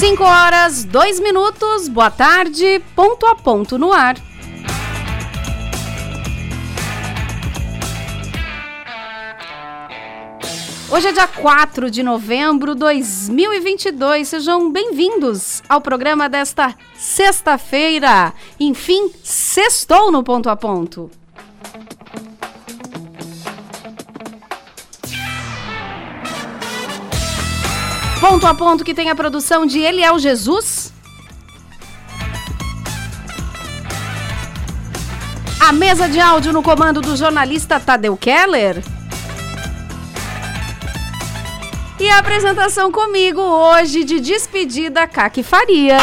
5 horas, 2 minutos, boa tarde, ponto a ponto no ar. Hoje é dia 4 de novembro de 2022. Sejam bem-vindos ao programa desta sexta-feira. Enfim, sextou no ponto a ponto. Ponto a ponto que tem a produção de Eliel Jesus. A mesa de áudio no comando do jornalista Tadeu Keller. E a apresentação comigo hoje de despedida, Kaki Farias.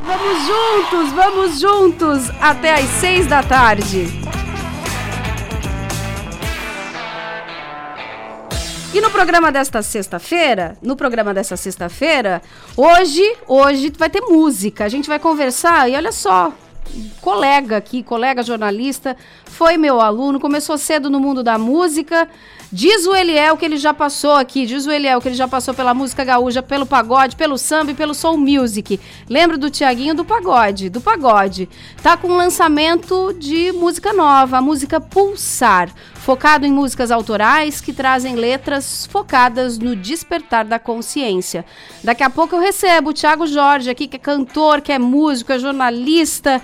Vamos juntos, vamos juntos até às seis da tarde. E no programa desta sexta-feira, no programa desta sexta-feira, hoje, hoje vai ter música. A gente vai conversar e olha só, colega aqui, colega jornalista, foi meu aluno, começou cedo no mundo da música. Diz o Eliel que ele já passou aqui, diz o Eliel que ele já passou pela música gaúcha, pelo pagode, pelo samba e pelo soul music. Lembra do Tiaguinho do pagode, do pagode. Tá com um lançamento de música nova, a música Pulsar focado em músicas autorais que trazem letras focadas no despertar da consciência. Daqui a pouco eu recebo o Thiago Jorge aqui, que é cantor, que é músico, é jornalista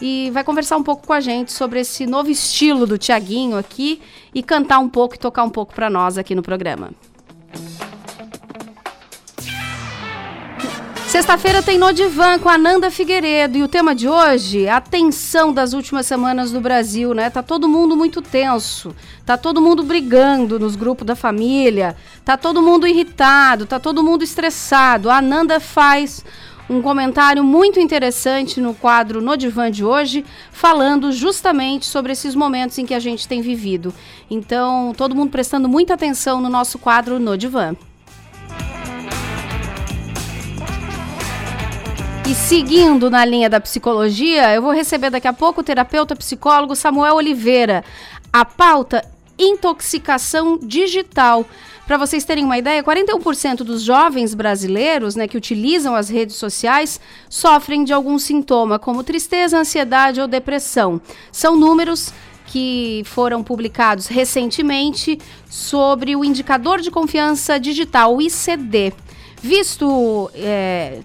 e vai conversar um pouco com a gente sobre esse novo estilo do Tiaguinho aqui e cantar um pouco e tocar um pouco para nós aqui no programa. Sexta-feira tem No Divan com a Nanda Figueiredo e o tema de hoje, a tensão das últimas semanas no Brasil, né? Tá todo mundo muito tenso, tá todo mundo brigando nos grupos da família, tá todo mundo irritado, tá todo mundo estressado. A Nanda faz um comentário muito interessante no quadro No Divan de hoje, falando justamente sobre esses momentos em que a gente tem vivido. Então, todo mundo prestando muita atenção no nosso quadro No Divan. E seguindo na linha da psicologia, eu vou receber daqui a pouco o terapeuta psicólogo Samuel Oliveira. A pauta intoxicação digital. Para vocês terem uma ideia, 41% dos jovens brasileiros né, que utilizam as redes sociais sofrem de algum sintoma, como tristeza, ansiedade ou depressão. São números que foram publicados recentemente sobre o indicador de confiança digital, o ICD. Visto é,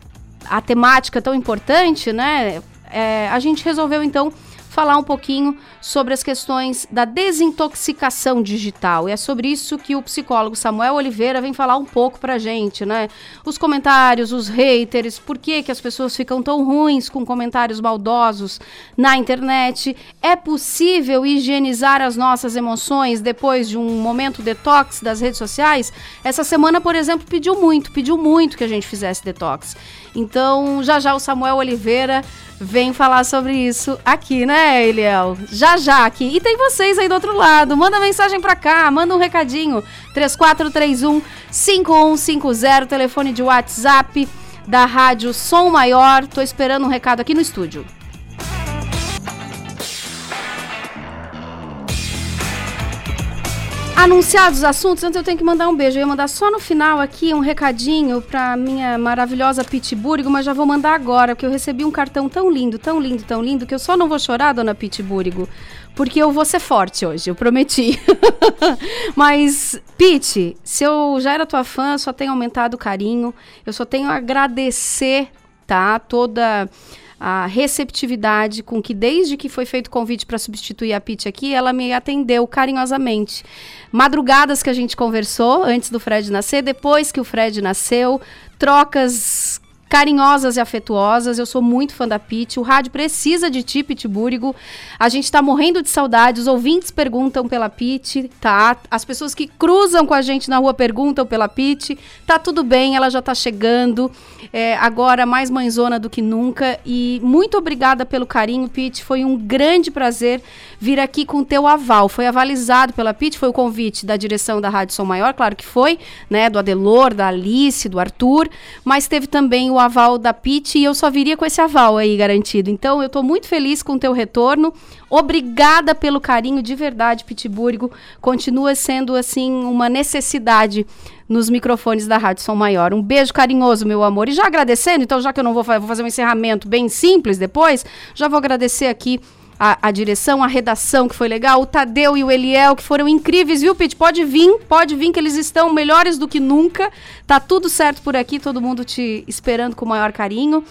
a temática tão importante, né? É, a gente resolveu então falar um pouquinho sobre as questões da desintoxicação digital. E é sobre isso que o psicólogo Samuel Oliveira vem falar um pouco pra gente, né? Os comentários, os haters, por que, que as pessoas ficam tão ruins com comentários maldosos na internet? É possível higienizar as nossas emoções depois de um momento detox das redes sociais? Essa semana, por exemplo, pediu muito, pediu muito que a gente fizesse detox. Então, já já o Samuel Oliveira vem falar sobre isso aqui, né, Eliel? Já já aqui. E tem vocês aí do outro lado. Manda mensagem pra cá, manda um recadinho. 3431 5150, telefone de WhatsApp da Rádio Som Maior. Tô esperando um recado aqui no estúdio. Anunciados os assuntos, antes eu tenho que mandar um beijo. Eu ia mandar só no final aqui um recadinho pra minha maravilhosa Pittsburgh, mas já vou mandar agora, porque eu recebi um cartão tão lindo, tão lindo, tão lindo, que eu só não vou chorar, dona Pittsburgh, porque eu vou ser forte hoje, eu prometi. mas, Pete, se eu já era tua fã, só tenho aumentado o carinho, eu só tenho a agradecer, tá? Toda a receptividade com que, desde que foi feito o convite para substituir a Pete aqui, ela me atendeu carinhosamente. Madrugadas que a gente conversou antes do Fred nascer, depois que o Fred nasceu, trocas carinhosas e afetuosas. Eu sou muito fã da Pete. O rádio precisa de ti, Pitbúrigo. A gente tá morrendo de saudade. Os ouvintes perguntam pela Pete, tá? As pessoas que cruzam com a gente na rua perguntam pela Pete. Tá tudo bem, ela já tá chegando. É, agora mais mãezona do que nunca. E muito obrigada pelo carinho, Pete. Foi um grande prazer vir aqui com teu aval. Foi avalizado pela Pete, foi o convite da direção da Rádio Som Maior, claro que foi, né? Do Adelor, da Alice, do Arthur, mas teve também o aval da PIT e eu só viria com esse aval aí garantido. Então, eu estou muito feliz com o teu retorno. Obrigada pelo carinho de verdade, Pittsburgh. Continua sendo, assim, uma necessidade nos microfones da Rádio Som Maior. Um beijo carinhoso, meu amor. E já agradecendo, então, já que eu não vou, vou fazer um encerramento bem simples depois, já vou agradecer aqui a, a, direção, a redação, que foi legal, o Tadeu e o Eliel, que foram incríveis, viu, Pete? Pode vir, pode vir, que eles estão melhores do que nunca. Tá tudo certo por aqui, todo mundo te esperando com o maior carinho.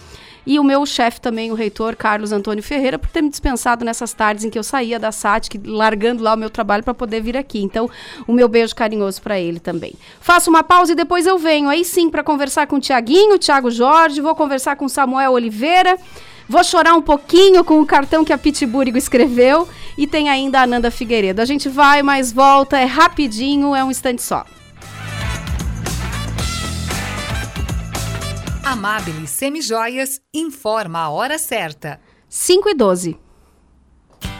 E o meu chefe também, o reitor Carlos Antônio Ferreira, por ter me dispensado nessas tardes em que eu saía da SATIC, largando lá o meu trabalho para poder vir aqui. Então, o meu beijo carinhoso para ele também. Faço uma pausa e depois eu venho aí sim para conversar com o Tiaguinho, o Thiago Jorge, vou conversar com Samuel Oliveira. Vou chorar um pouquinho com o cartão que a Pitburigo escreveu e tem ainda a Ananda Figueiredo. A gente vai, mas volta, é rapidinho, é um instante só. Amabile Semijoias informa a hora certa. 5 e 12.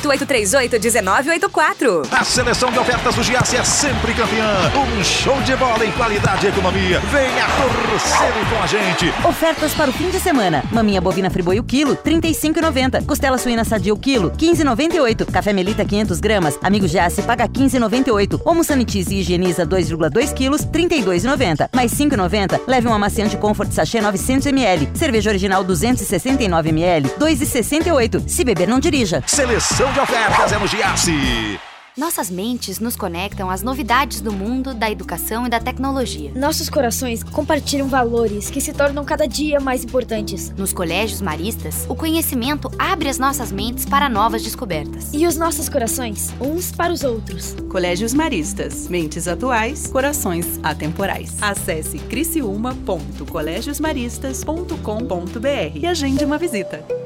8838-1984. A seleção de ofertas do Giasse é sempre campeã. Um show de bola em qualidade e economia. Venha torcer com a gente. Ofertas para o fim de semana. Maminha bovina friboi o quilo, R$ 35,90. Costela suína sadia o quilo, R$ 15,98. Café Melita 500 gramas. Amigo Giasse paga R$ 15,98. Homo Sanitize e higieniza 2,2 quilos, R$ 32,90. Mais R$ 5,90. Leve um amaciante Comfort Sachê 900 ml. Cerveja original 269 ml, R$ 2,68. Se beber, não dirija. Seleção de ofertas é no Giasse. Nossas mentes nos conectam às novidades do mundo, da educação e da tecnologia. Nossos corações compartilham valores que se tornam cada dia mais importantes. Nos colégios maristas, o conhecimento abre as nossas mentes para novas descobertas. E os nossos corações, uns para os outros. Colégios Maristas, mentes atuais, corações atemporais. Acesse criciúma.colegiosmaristas.com.br e agende uma visita.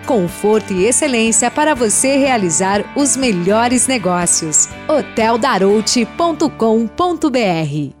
conforto e excelência para você realizar os melhores negócios. hoteldarouti.com.br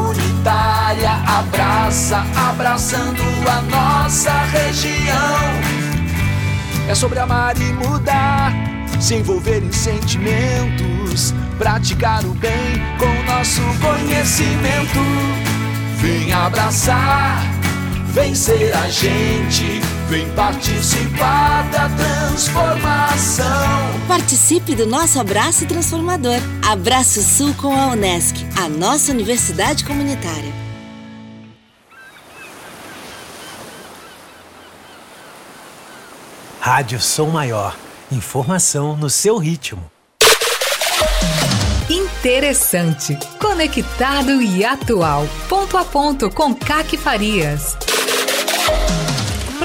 comunitária, abraça, abraçando a nossa região. É sobre amar e mudar, se envolver em sentimentos, praticar o bem com nosso conhecimento. Vem abraçar, vem ser a gente, vem participar da transformação. Participe do nosso abraço transformador. Abraço Sul com a Unesc, a nossa universidade comunitária. Rádio Som Maior. Informação no seu ritmo. Interessante, conectado e atual. Ponto a ponto com Caque Farias.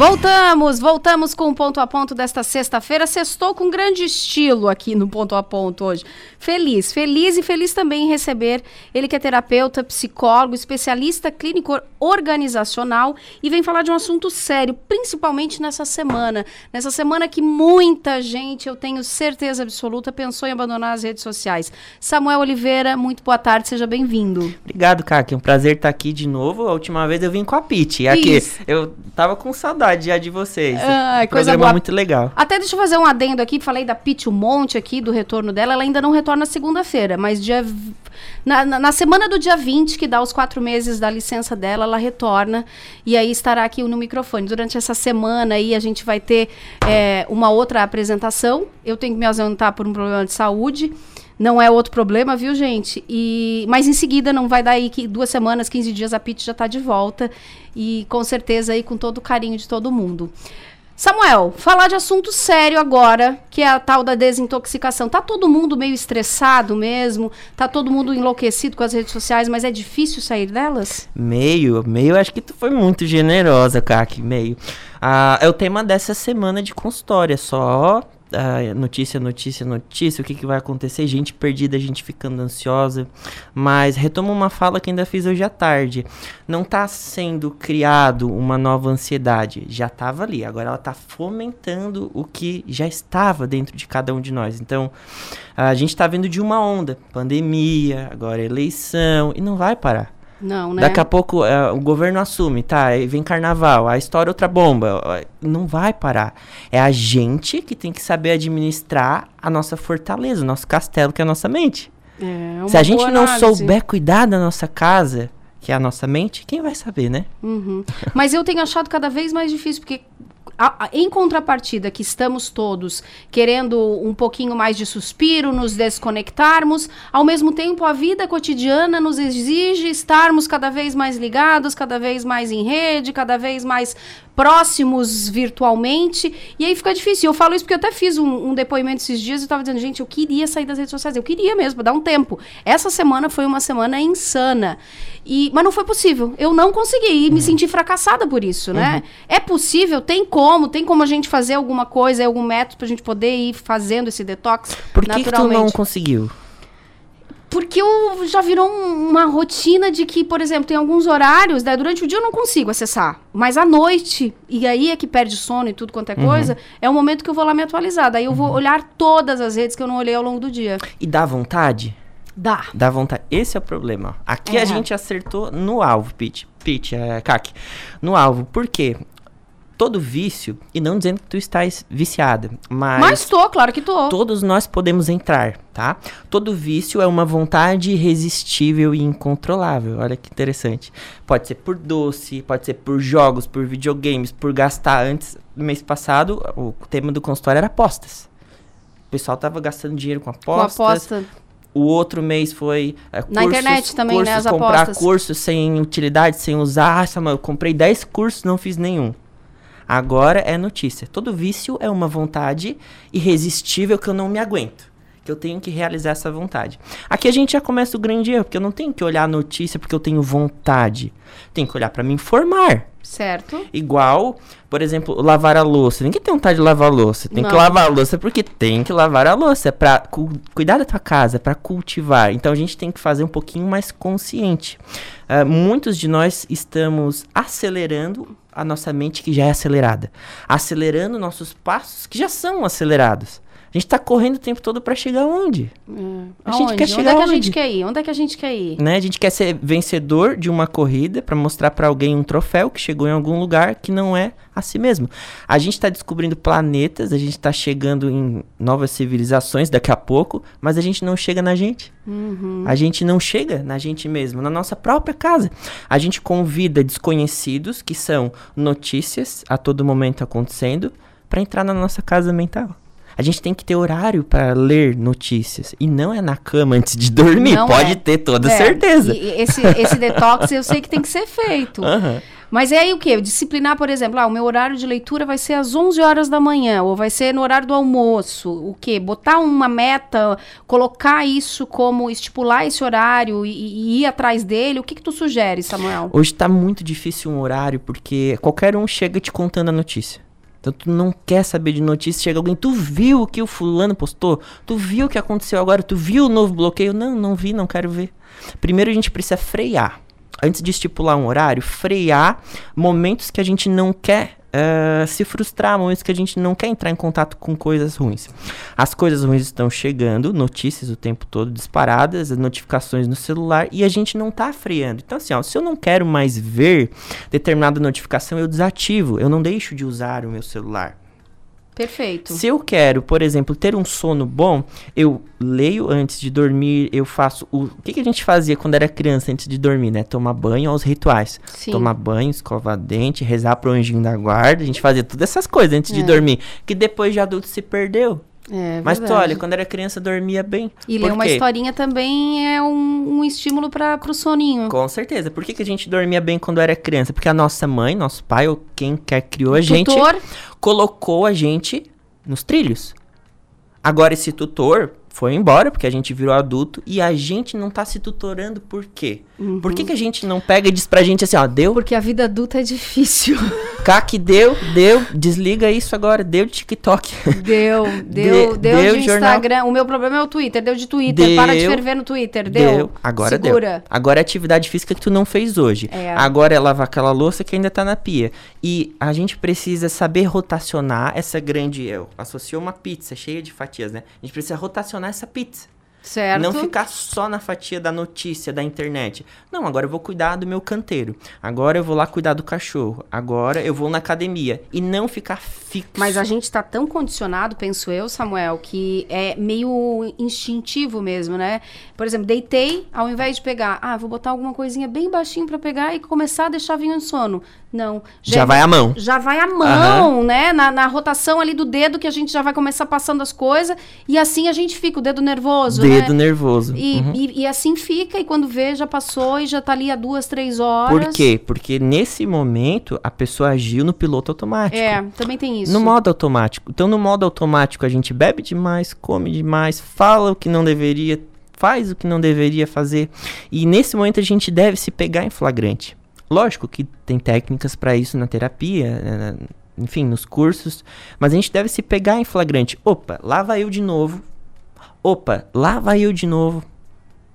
Voltamos, voltamos com o ponto a ponto desta sexta-feira. Sextou com grande estilo aqui no ponto a ponto hoje. Feliz, feliz e feliz também em receber ele que é terapeuta, psicólogo, especialista clínico organizacional e vem falar de um assunto sério, principalmente nessa semana. Nessa semana que muita gente, eu tenho certeza absoluta, pensou em abandonar as redes sociais. Samuel Oliveira, muito boa tarde, seja bem-vindo. Obrigado, Kaki. É um prazer estar aqui de novo. A última vez eu vim com a Pete. Aqui, Isso. eu tava com saudade já de vocês. Ah, coisa boa. muito legal. Até deixa eu fazer um adendo aqui, falei da Pete um monte aqui do retorno dela, ela ainda não retorna segunda-feira, mas dia na, na, na, semana do dia 20, que dá os quatro meses da licença dela, ela retorna e aí estará aqui no microfone. Durante essa semana aí a gente vai ter é, uma outra apresentação. Eu tenho que me ausentar por um problema de saúde. Não é outro problema, viu, gente? E, mas em seguida, não vai dar aí que duas semanas, 15 dias, a Pete já está de volta. E com certeza aí com todo o carinho de todo mundo. Samuel, falar de assunto sério agora, que é a tal da desintoxicação. Tá todo mundo meio estressado mesmo? Tá todo mundo enlouquecido com as redes sociais, mas é difícil sair delas? Meio, meio, acho que tu foi muito generosa, Kaki, meio. Ah, é o tema dessa semana de consultória, só ah, notícia, notícia, notícia, o que, que vai acontecer, gente perdida, gente ficando ansiosa. Mas retomo uma fala que ainda fiz hoje à tarde. Não está sendo criado uma nova ansiedade, já estava ali. Agora ela está fomentando o que já estava dentro de cada um de nós. Então, a gente está vendo de uma onda, pandemia, agora eleição, e não vai parar. Não, né? Daqui a pouco é, o governo assume, tá? Aí vem carnaval, a história outra bomba. Não vai parar. É a gente que tem que saber administrar a nossa fortaleza, o nosso castelo, que é a nossa mente. É, Se a gente não análise. souber cuidar da nossa casa, que é a nossa mente, quem vai saber, né? Uhum. Mas eu tenho achado cada vez mais difícil, porque a, a, em contrapartida, que estamos todos querendo um pouquinho mais de suspiro, nos desconectarmos, ao mesmo tempo a vida cotidiana nos exige estarmos cada vez mais ligados, cada vez mais em rede, cada vez mais próximos virtualmente, e aí fica difícil. Eu falo isso porque eu até fiz um, um depoimento esses dias e estava dizendo, gente, eu queria sair das redes sociais, eu queria mesmo, dar um tempo. Essa semana foi uma semana insana. E, mas não foi possível. Eu não consegui e uhum. me senti fracassada por isso, né? Uhum. É possível, tem como, tem como a gente fazer alguma coisa, algum método para a gente poder ir fazendo esse detox Por que, que tu não conseguiu? Porque eu já virou uma rotina de que, por exemplo, tem alguns horários, né, durante o dia eu não consigo acessar, mas à noite, e aí é que perde sono e tudo quanto é uhum. coisa, é o momento que eu vou lá me atualizar. Daí eu uhum. vou olhar todas as redes que eu não olhei ao longo do dia. E dá vontade? Dá. Dá vontade. Esse é o problema. Aqui é. a gente acertou no alvo, Pete. Pete, é, Kaki. No alvo. Por quê? Todo vício, e não dizendo que tu estás viciada, mas. Mas tô, claro que tô. Todos nós podemos entrar, tá? Todo vício é uma vontade irresistível e incontrolável. Olha que interessante. Pode ser por doce, pode ser por jogos, por videogames, por gastar. Antes, no mês passado, o tema do consultório era apostas. O pessoal tava gastando dinheiro com apostas. Com aposta. O outro mês foi é, na cursos, internet também, cursos, né? As comprar apostas. cursos sem utilidade, sem usar. Ah, eu comprei 10 cursos, não fiz nenhum. Agora é notícia. Todo vício é uma vontade irresistível que eu não me aguento. Que eu tenho que realizar essa vontade. Aqui a gente já começa o grande erro, porque eu não tenho que olhar a notícia porque eu tenho vontade. Tenho que olhar para me informar. Certo. Igual, por exemplo, lavar a louça. Ninguém tem vontade de lavar a louça. Tem não. que lavar a louça porque tem que lavar a louça. É pra cu cuidar da tua casa, é pra cultivar. Então a gente tem que fazer um pouquinho mais consciente. Uh, muitos de nós estamos acelerando a nossa mente que já é acelerada, acelerando nossos passos que já são acelerados. A gente tá correndo o tempo todo para chegar onde? É. A gente Aonde? quer chegar Onde é que a onde? gente quer ir? Onde é que a gente quer ir? Né? A gente quer ser vencedor de uma corrida para mostrar para alguém um troféu que chegou em algum lugar que não é a si mesmo. A gente está descobrindo planetas, a gente está chegando em novas civilizações daqui a pouco, mas a gente não chega na gente. Uhum. A gente não chega na gente mesmo, na nossa própria casa. A gente convida desconhecidos, que são notícias a todo momento acontecendo, para entrar na nossa casa mental. A gente tem que ter horário para ler notícias. E não é na cama antes de dormir. Não Pode é. ter toda É, certeza. e- esse, esse detox eu sei que tem que ser feito. Aham. Mas é aí o quê? Disciplinar, por exemplo, ah, o meu horário de leitura vai ser às 11 horas da manhã, ou vai ser no horário do almoço. O quê? Botar uma meta, colocar isso como estipular esse horário e, e ir atrás dele. O que que tu sugere, Samuel? Hoje tá muito difícil um horário, porque qualquer um chega te contando a notícia. Então tu não quer saber de notícia, chega alguém, tu viu o que o fulano postou? Tu viu o que aconteceu agora? Tu viu o novo bloqueio? Não, não vi, não quero ver. Primeiro a gente precisa frear. Antes de estipular um horário, frear momentos que a gente não quer eh, se frustrar, momentos que a gente não quer entrar em contato com coisas ruins. As coisas ruins estão chegando, notícias o tempo todo disparadas, as notificações no celular e a gente não tá freando. Então, assim, ó, se eu não quero mais ver determinada notificação, eu desativo, eu não deixo de usar o meu celular. Perfeito. Se eu quero, por exemplo, ter um sono bom, eu leio antes de dormir, eu faço o, o que, que a gente fazia quando era criança antes de dormir, né? Tomar banho aos rituais. Sim. Tomar banho, escovar dente, rezar pro anjinho da guarda, a gente fazia todas essas coisas antes de É. dormir, que depois de adulto se perdeu. É Mas tu olha, quando era criança dormia bem. E ler uma historinha também é um, um estímulo para o soninho. Com certeza. Por que, que a gente dormia bem quando era criança? Porque a nossa mãe, nosso pai, ou quem quer criou a gente, tutor. colocou a gente nos trilhos. Agora esse tutor foi embora, porque a gente virou adulto, e a gente não tá se tutorando por quê? Por que, que a gente não pega e diz pra gente assim, ó, deu? Porque a vida adulta é difícil. Cac, deu, deu, desliga isso agora, deu de TikTok. Deu, deu, De- deu, deu de jornal. Instagram. O meu problema é o Twitter, deu de Twitter. Para de Deu. ferver no Twitter, deu. Agora Segura. deu. Agora é atividade física que tu não fez hoje. É. Agora é lavar aquela louça que ainda tá na pia. E a gente precisa saber rotacionar essa grande. Eu associo uma pizza cheia de fatias, né? A gente precisa rotacionar essa pizza. Certo. Não ficar só na fatia da notícia da internet. Não, agora eu vou cuidar do meu canteiro. Agora eu vou lá cuidar do cachorro. Agora eu vou na academia. E não ficar fixo. Mas a gente tá tão condicionado, penso eu, Samuel, que é meio instintivo mesmo, né? Por exemplo, deitei, ao invés de pegar, ah, vou botar alguma coisinha bem baixinho pra pegar e começar a deixar vir no sono. Não. Já vai a mão. Já vai a mão, né? Na, na rotação ali do dedo que a gente já vai começar passando as coisas e assim a gente fica, o dedo nervoso, Dedo né? nervoso. E, Uhum. e, e assim fica, e quando vê, já passou e já tá ali há duas, três horas. Por quê? Porque nesse momento a pessoa agiu no piloto automático. É, também tem isso. No modo automático. Então, no modo automático, a gente bebe demais, come demais, fala o que não deveria, faz o que não deveria fazer. E nesse momento a gente deve se pegar em flagrante. Lógico que tem técnicas para isso na terapia, eh, enfim, nos cursos, mas a gente deve se pegar em flagrante. Opa, lá vai eu de novo. Opa, lá vai eu de novo.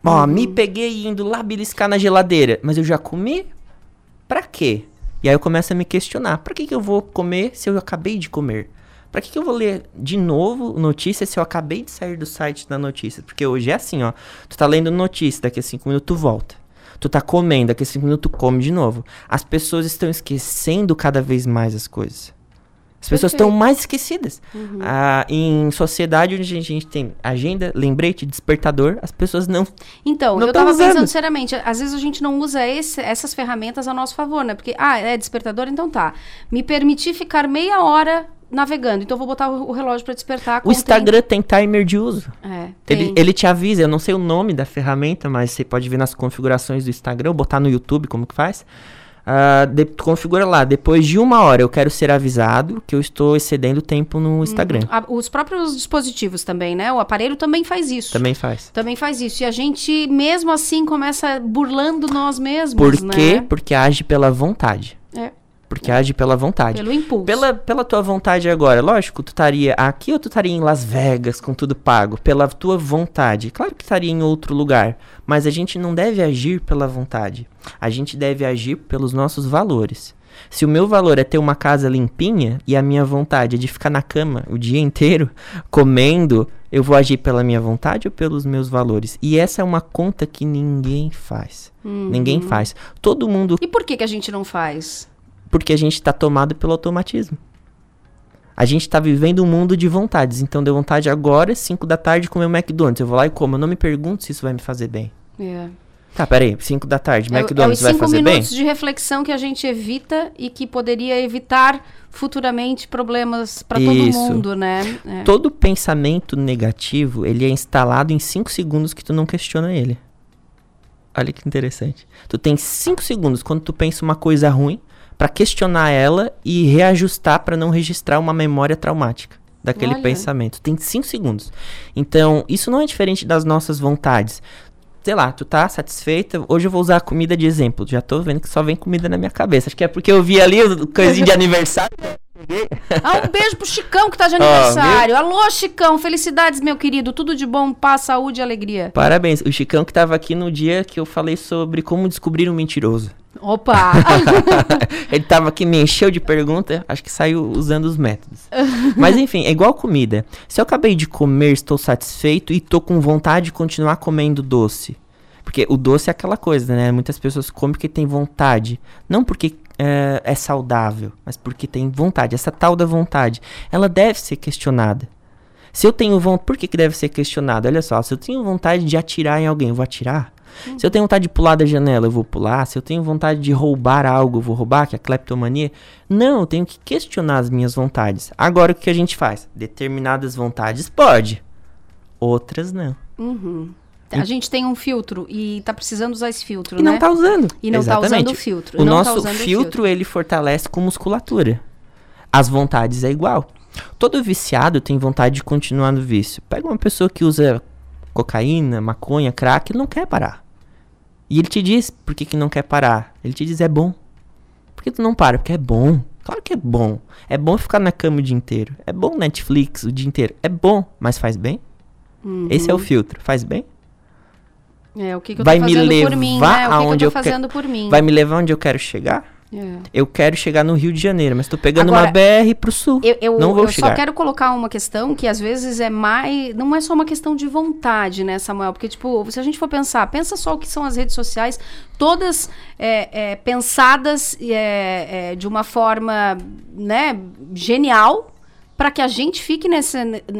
Ó, me peguei indo lá beliscar na geladeira, mas eu já comi? Pra quê? E aí eu começo a me questionar. Pra que, que eu vou comer se eu acabei de comer? Pra que, que eu vou ler de novo notícia se eu acabei de sair do site da notícia? Porque hoje é assim, ó. Tu tá lendo notícia, daqui a cinco minutos tu volta. Tu tá comendo, daqui a cinco minutos tu come de novo. As pessoas estão esquecendo cada vez mais as coisas. As pessoas estão mais esquecidas. Uhum. Ah, em sociedade onde a gente tem agenda, lembrete, despertador, as pessoas não. Então, não eu tão tava usando. pensando seriamente, às vezes a gente não usa esse- essas ferramentas a nosso favor, né? Porque, ah, é despertador, então tá. Me permitir ficar meia hora navegando, então vou botar o, relógio pra despertar. O Instagram tem timer de uso. É, Ele, tem. ele te avisa, eu não sei o nome da ferramenta, mas você pode ver nas configurações do Instagram, ou botar no YouTube como que faz. Ah, de- configura lá, depois de uma hora eu quero ser avisado que eu estou excedendo o tempo no Instagram. A- os próprios dispositivos também, né? O aparelho também faz isso. Também faz. Também faz isso. E a gente, mesmo assim, começa burlando nós mesmos, Por quê? né? Porque age pela vontade. Porque age pela vontade. Pelo impulso. Pela, pela tua vontade agora, lógico, tu estaria aqui ou tu estaria em Las Vegas com tudo pago? Pela tua vontade. Claro que estaria em outro lugar, mas a gente não deve agir pela vontade. A gente deve agir pelos nossos valores. Se o meu valor é ter uma casa limpinha e a minha vontade é de ficar na cama o dia inteiro comendo, eu vou agir pela minha vontade ou pelos meus valores? E essa é uma conta que ninguém faz. Uhum. Ninguém faz. Todo mundo. E por que, que a gente não faz? Porque a gente está tomado pelo automatismo. A gente está vivendo um mundo de vontades. Então, deu vontade agora, 5 da tarde, comer um McDonald's. Eu vou lá e como. Eu não me pergunto se isso vai me fazer bem. É. Tá, peraí. 5 da tarde, É, McDonald's é vai os cinco fazer bem? minutos de reflexão que a gente evita e que poderia evitar futuramente problemas para todo mundo, né? É. Todo pensamento negativo, ele é instalado em 5 segundos que tu não questiona ele. Olha que interessante. Tu tem 5 segundos quando tu pensa uma coisa ruim pra questionar ela e reajustar pra não registrar uma memória traumática daquele Olha. pensamento. Tem 5 segundos. Então, isso não é diferente das nossas vontades. Sei lá, tu tá satisfeita? Hoje eu vou usar a comida de exemplo. Já tô vendo que só vem comida na minha cabeça. Acho que é porque eu vi ali o coisinha de aniversário. Ah, um beijo pro Chicão que tá de aniversário. Alô, Chicão, felicidades, meu querido. Tudo de bom, paz, saúde e alegria. Parabéns. O Chicão que tava aqui no dia que eu falei sobre como descobrir um mentiroso. Opa! Ele tava aqui, me encheu de pergunta, acho que saiu usando os métodos. Mas enfim, é igual comida. Se eu acabei de comer, estou satisfeito e tô com vontade de continuar comendo doce. Porque o doce é aquela coisa, né? Muitas pessoas comem porque tem vontade. Não porque é, é saudável, mas porque tem vontade. Essa tal da vontade, ela deve ser questionada. Se eu tenho vontade, por que, que deve ser questionada? Olha só, se eu tenho vontade de atirar em alguém, eu vou atirar? Se eu tenho vontade de pular da janela, eu vou pular. Se eu tenho vontade de roubar algo, eu vou roubar, que é a cleptomania. Não, eu tenho que questionar as minhas vontades. Agora, o que a gente faz? Determinadas vontades pode, outras não. Uhum. A gente tem um filtro e tá precisando usar esse filtro, E né? não tá usando. E não tá Exatamente. usando o filtro. O tá nosso usando o filtro, ele fortalece com musculatura. As vontades é igual. Todo viciado tem vontade de continuar no vício. Pega uma pessoa que usa cocaína, maconha, crack, ele não quer parar. E ele te diz por que, que não quer parar. Ele te diz é bom. Por que tu não para? Porque é bom. Claro que é bom. É bom ficar na cama o dia inteiro. É bom Netflix o dia inteiro. É bom, mas faz bem? Uhum. Esse é o filtro. Faz bem? É, o que, que eu vai tô me fazendo levar por mim, né? O que, que eu tô fazendo que- por mim. Vai me levar onde eu quero chegar? É. Eu quero chegar no Rio de Janeiro, mas tô pegando Agora, uma BR pro sul. Eu, eu, não vou eu chegar. só quero colocar uma questão que às vezes é mais. Não é só uma questão de vontade, né, Samuel? Porque, tipo, se a gente for pensar, pensa só o que são as redes sociais, todas é, é, pensadas é, é, de uma forma, né, genial. Pra que a gente fique nesse,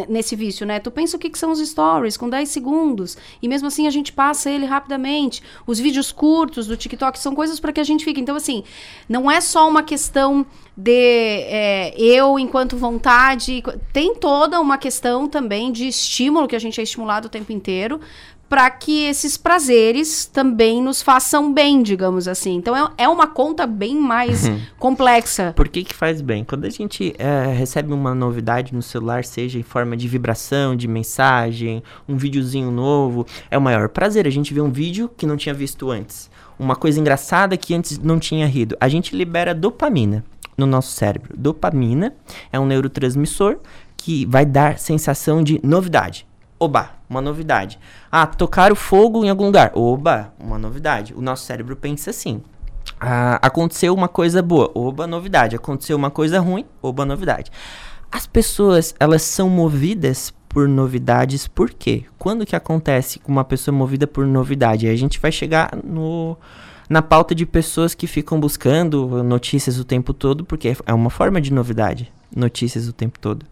nesse vício, né? Tu pensa o que, que são os stories com 10 segundos. E mesmo assim a gente passa ele rapidamente. Os vídeos curtos do TikTok são coisas para que a gente fique. Então, assim, não é só uma questão de é, eu enquanto vontade. Tem toda uma questão também de estímulo que a gente é estimulado o tempo inteiro para que esses prazeres também nos façam bem, digamos assim. Então é, é uma conta bem mais Uhum. complexa. Por que que faz bem? Quando a gente é, recebe uma novidade no celular, seja em forma de vibração, de mensagem, um videozinho novo, é o maior prazer. A gente vê um vídeo que não tinha visto antes. Uma coisa engraçada que antes não tinha rido. A gente libera dopamina no nosso cérebro. Dopamina é um neurotransmissor que vai dar sensação de novidade. Oba, uma novidade. Ah, tocar o fogo em algum lugar. Oba, uma novidade. O nosso cérebro pensa assim. Ah, aconteceu uma coisa boa, oba, novidade. Aconteceu uma coisa ruim, oba, novidade. As pessoas, elas são movidas por novidades, por quê? Quando que acontece com uma pessoa movida por novidade? Aí a gente vai chegar no, na pauta de pessoas que ficam buscando notícias o tempo todo, porque é uma forma de novidade, notícias o tempo todo.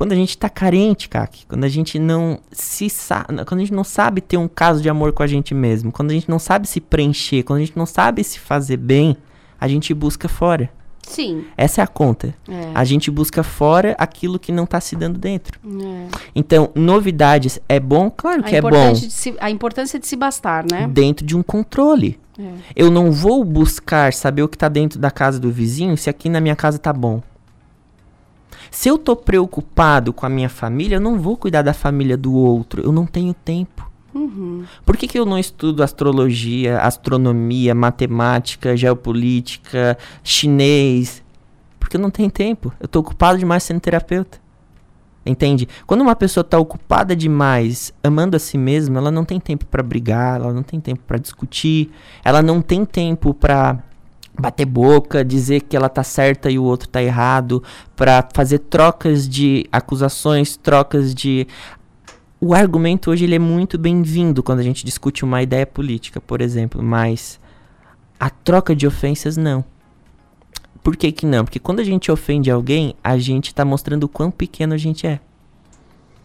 Quando a gente tá carente, Kaki, quando a gente não se sabe, quando a gente não sabe ter um caso de amor com a gente mesmo, quando a gente não sabe se preencher, quando a gente não sabe se fazer bem, a gente busca fora. Sim. Essa é a conta. É. A gente busca fora aquilo que não tá se dando dentro. É. Então, novidades é bom? Claro que é bom. se- a importância de se bastar, né? Dentro de um controle. É. Eu não vou buscar saber o que tá dentro da casa do vizinho se aqui na minha casa tá bom. Se eu tô preocupado com a minha família, eu não vou cuidar da família do outro. Eu não tenho tempo. Uhum. Por que, que eu não estudo astrologia, astronomia, matemática, geopolítica, chinês? Porque eu não tenho tempo. Eu tô ocupado demais sendo terapeuta. Entende? Quando uma pessoa tá ocupada demais, amando a si mesma, ela não tem tempo pra brigar, ela não tem tempo pra discutir, ela não tem tempo pra bater boca, dizer que ela tá certa e o outro tá errado, para fazer trocas de acusações, trocas de o argumento hoje ele é muito bem-vindo quando a gente discute uma ideia política, por exemplo, mas a troca de ofensas não. Por que que não? Porque quando a gente ofende alguém, a gente tá mostrando o quão pequeno a gente é.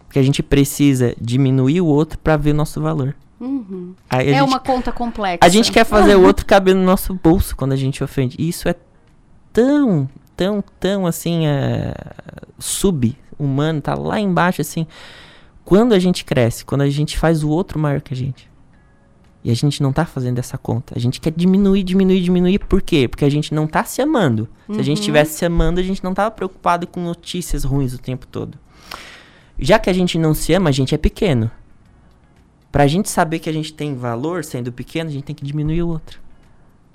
Porque a gente precisa diminuir o outro para ver o nosso valor. Uhum. É gente- uma conta complexa. a gente quer fazer o outro caber no nosso bolso quando a gente ofende. E isso é tão, tão, tão assim, é, sub-humano, tá lá embaixo, assim. Quando a gente cresce, quando a gente faz o outro maior que a gente. E a gente não tá fazendo essa conta. A gente quer diminuir, diminuir, diminuir. Por quê? Porque a gente não tá se amando. Se a gente Uhum. estivesse se amando, a gente não tava preocupado com notícias ruins o tempo todo. Já que a gente não se ama, a gente é pequeno. Pra gente saber que a gente tem valor sendo pequeno, a gente tem que diminuir o outro.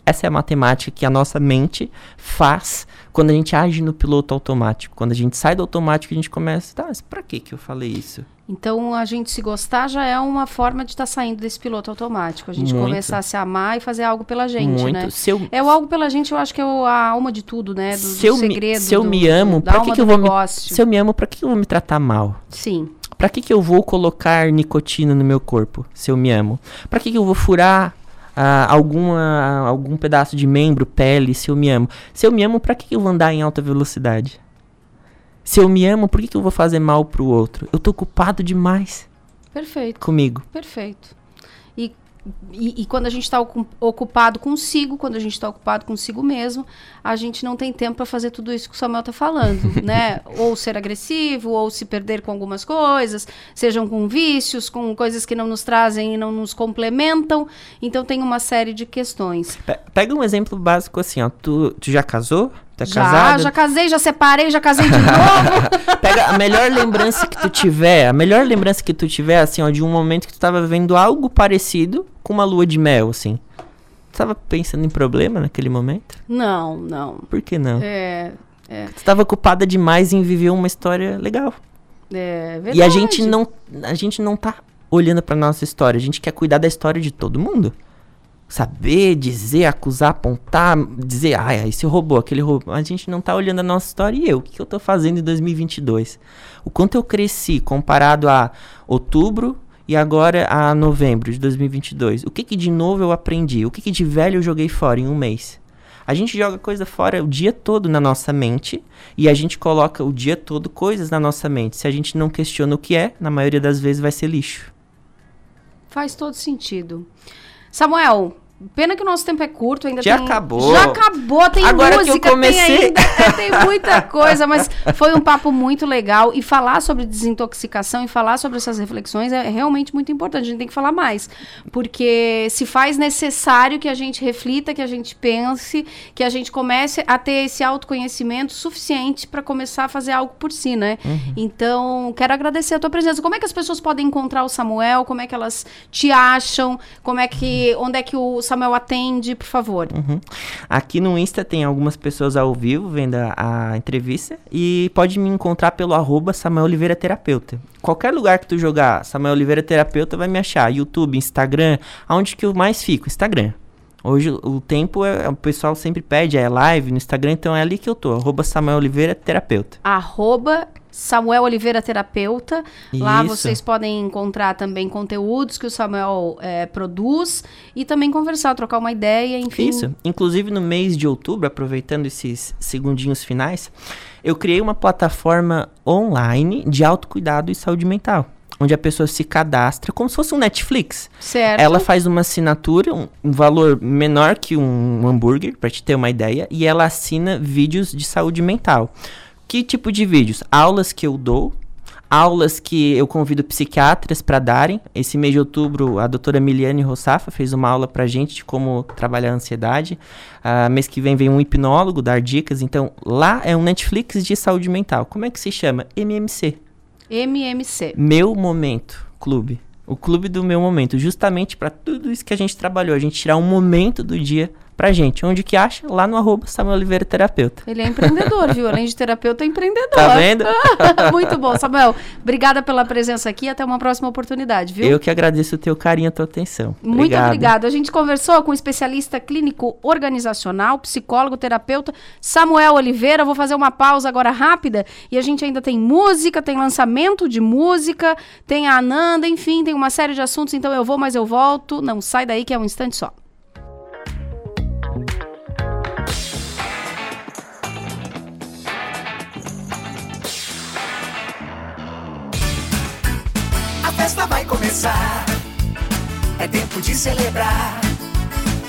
Essa é a matemática que a nossa mente faz quando a gente age no piloto automático. Quando a gente sai do automático, a gente começa, tá, mas pra que que eu falei isso? Então, a gente se gostar já é uma forma de estar saindo desse piloto automático. A gente Muito. começar a se amar e fazer algo pela gente, Muito. né? Se eu- É o algo pela gente, eu acho que é o- a alma de tudo, né? Do, se do me, segredo, se eu do- me amo, da pra que, que eu do vou me, negócio. se eu me amo, pra que eu vou me tratar mal? Sim. Pra que que eu vou colocar nicotina no meu corpo, se eu me amo? Pra que que eu vou furar ah, alguma, algum pedaço de membro, pele, se eu me amo? Se eu me amo, pra que que eu vou andar em alta velocidade? Se eu me amo, por que que eu vou fazer mal pro outro? Eu tô ocupado demais Perfeito. comigo. Perfeito. E, e, quando a gente está ocupado consigo, quando a gente está ocupado consigo mesmo, a gente não tem tempo para fazer tudo isso que o Samuel está falando, né? Ou ser agressivo, ou se perder com algumas coisas, sejam com vícios, com coisas que não nos trazem e não nos complementam. Então tem uma série de questões. Pe- Pega um exemplo básico assim, ó. Tu, tu já casou? Tá já, casado? já casei, já separei, já casei de novo. Pega a melhor lembrança que tu tiver, a melhor lembrança que tu tiver, assim, ó, de um momento que tu tava vivendo algo parecido com uma lua de mel, assim. Tu tava pensando em problema naquele momento? não, não. Por que não? É, é, Tu tava ocupada demais em viver uma história legal. é verdade. E a gente não, a gente não tá olhando pra nossa história, a gente quer cuidar da história de todo mundo. Saber, dizer, acusar, apontar, dizer, ai, esse roubou, aquele roubou. A gente não tá olhando a nossa história e eu, o que, que eu tô fazendo em 2022? O quanto eu cresci comparado a outubro e agora a novembro de 2022? O que que de novo eu aprendi? O que que de velho eu joguei fora em um mês? A gente joga coisa fora o dia todo na nossa mente e a gente coloca o dia todo coisas na nossa mente. Se a gente não questiona o que é, na maioria das vezes vai ser lixo. Faz todo sentido. Samuel, pena que o nosso tempo é curto, ainda Já tem... acabou. Já acabou, tem Agora que eu música, comecei. tem ainda, é, tem muita coisa, mas foi um papo muito legal e falar sobre desintoxicação e falar sobre essas reflexões é realmente muito importante, a gente tem que falar mais, porque se faz necessário que a gente reflita, que a gente pense, que a gente comece a ter esse autoconhecimento suficiente para começar a fazer algo por si, né? Uhum. Então, quero agradecer a tua presença. Como é que as pessoas podem encontrar o Samuel? Como é que elas te acham? Como é que, onde é que o Samuel atende, por favor? Uhum. Aqui no Insta tem algumas pessoas ao vivo vendo a, a entrevista e pode me encontrar pelo arroba Samuel Oliveira Terapeuta. Qualquer lugar que tu jogar Samuel Oliveira Terapeuta vai me achar. YouTube, Instagram, aonde que eu mais fico? Instagram. Hoje o tempo é, o pessoal sempre pede, é live no Instagram, então é ali que eu tô, arroba Samuel Oliveira Terapeuta. Arroba Samuel Oliveira Terapeuta. Lá Isso. vocês podem encontrar também conteúdos que o Samuel eh, produz e também conversar, trocar uma ideia, enfim. Isso. Inclusive no mês de outubro, aproveitando esses segundinhos finais, eu criei uma plataforma online de autocuidado e saúde mental. Onde a pessoa se cadastra como se fosse um Netflix. Certo. Ela faz uma assinatura, um, um valor menor que um hambúrguer, pra te ter uma ideia, e ela assina vídeos de saúde mental. Que tipo de vídeos? Aulas que eu dou, aulas que eu convido psiquiatras para darem. Esse mês de outubro, a doutora Miliane Rossafa fez uma aula pra gente de como trabalhar a ansiedade. Ah, mês que vem vem um hipnólogo dar dicas. Então, lá é um Netflix de saúde mental. Como é que se chama? MMC. MMC. Meu Momento Clube. O clube do meu momento, justamente para tudo isso que a gente trabalhou, a gente tirar um momento do dia pra gente. Onde que acha? Lá no arroba Samuel Oliveira Terapeuta. Ele é empreendedor, viu? Além de terapeuta, é empreendedor. Tá vendo? Muito bom. Samuel, obrigada pela presença aqui até uma próxima oportunidade, viu? Eu que agradeço o teu carinho e a tua atenção. Muito Obrigado. obrigado. A gente conversou com o especialista clínico organizacional, psicólogo, terapeuta Samuel Oliveira. Vou fazer uma pausa agora rápida e a gente ainda tem música, tem lançamento de música, tem a Ananda, enfim, tem uma série de assuntos. Então eu vou, mas eu volto. Não sai daí que é um instante só. A festa vai começar. É tempo de celebrar.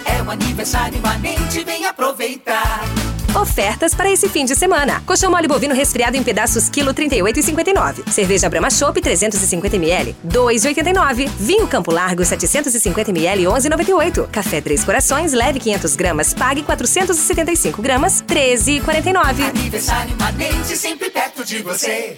É o aniversário imanente, vem aproveitar. Ofertas para esse fim de semana. Colchão mole bovino resfriado em pedaços quilo 38,59. Cerveja Brahma Chopp 350 ml 2,89. Vinho Campo Largo 750 ml 11,98. Café Três Corações leve 500 gramas, pague 475 gramas 13,49. Aniversário imanente, sempre perto de você.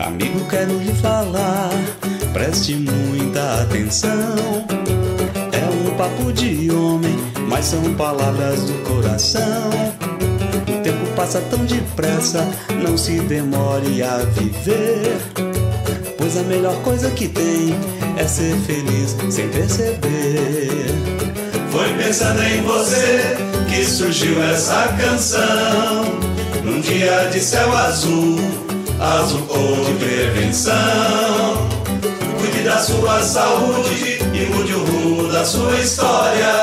Amigo, quero lhe falar, preste muita atenção. É um papo de homem, mas são palavras do coração. O tempo passa tão depressa, não se demore a viver. Pois a melhor coisa que tem é ser feliz sem perceber. Foi pensando em você que surgiu essa canção. Num dia de céu azul, azul cor de prevenção. Cuide da sua saúde e mude o rumo da sua história.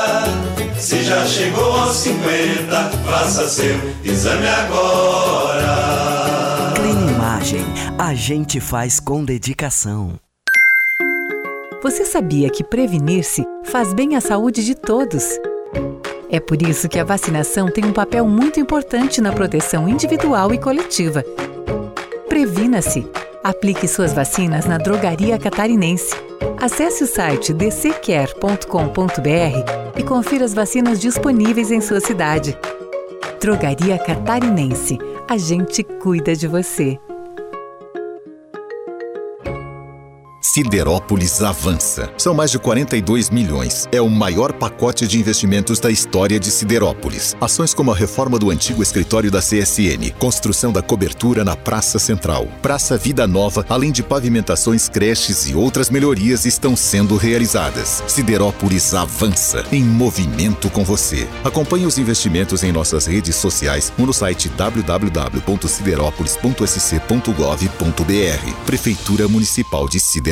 Se já chegou aos 50, faça seu exame agora. Clinimagem, a gente faz com dedicação. Você sabia que prevenir-se faz bem à saúde de todos? É por isso que a vacinação tem um papel muito importante na proteção individual e coletiva. Previna-se. Aplique suas vacinas na Drogaria Catarinense. Acesse o site dcquer.com.br e confira as vacinas disponíveis em sua cidade. Drogaria Catarinense. A gente cuida de você. Siderópolis avança. São mais de 42 milhões. É o maior pacote de investimentos da história de Siderópolis. Ações como a reforma do antigo escritório da CSN, construção da cobertura na Praça Central, Praça Vida Nova, além de pavimentações, creches e outras melhorias estão sendo realizadas. Siderópolis avança em movimento com você. Acompanhe os investimentos em nossas redes sociais ou no site www.siderópolis.sc.gov.br. Prefeitura Municipal de Siderópolis.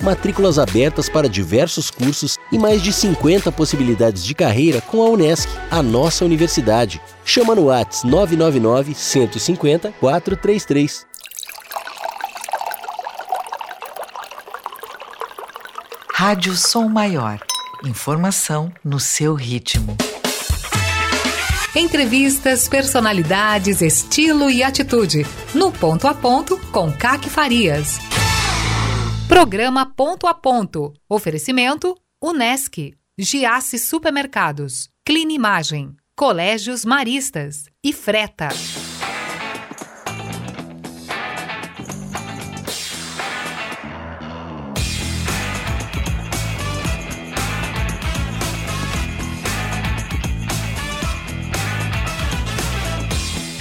Matrículas abertas para diversos cursos e mais de 50 possibilidades de carreira com a Unesc, a nossa universidade. Chama no Whats 999 150 433. Rádio Som Maior. Informação no seu ritmo. Entrevistas, personalidades, estilo e atitude. No Ponto a Ponto, com Caque Farias. Programa Ponto a Ponto. Oferecimento: Unesc, Giasse Supermercados, Clean Imagem, Colégios Maristas e Freta.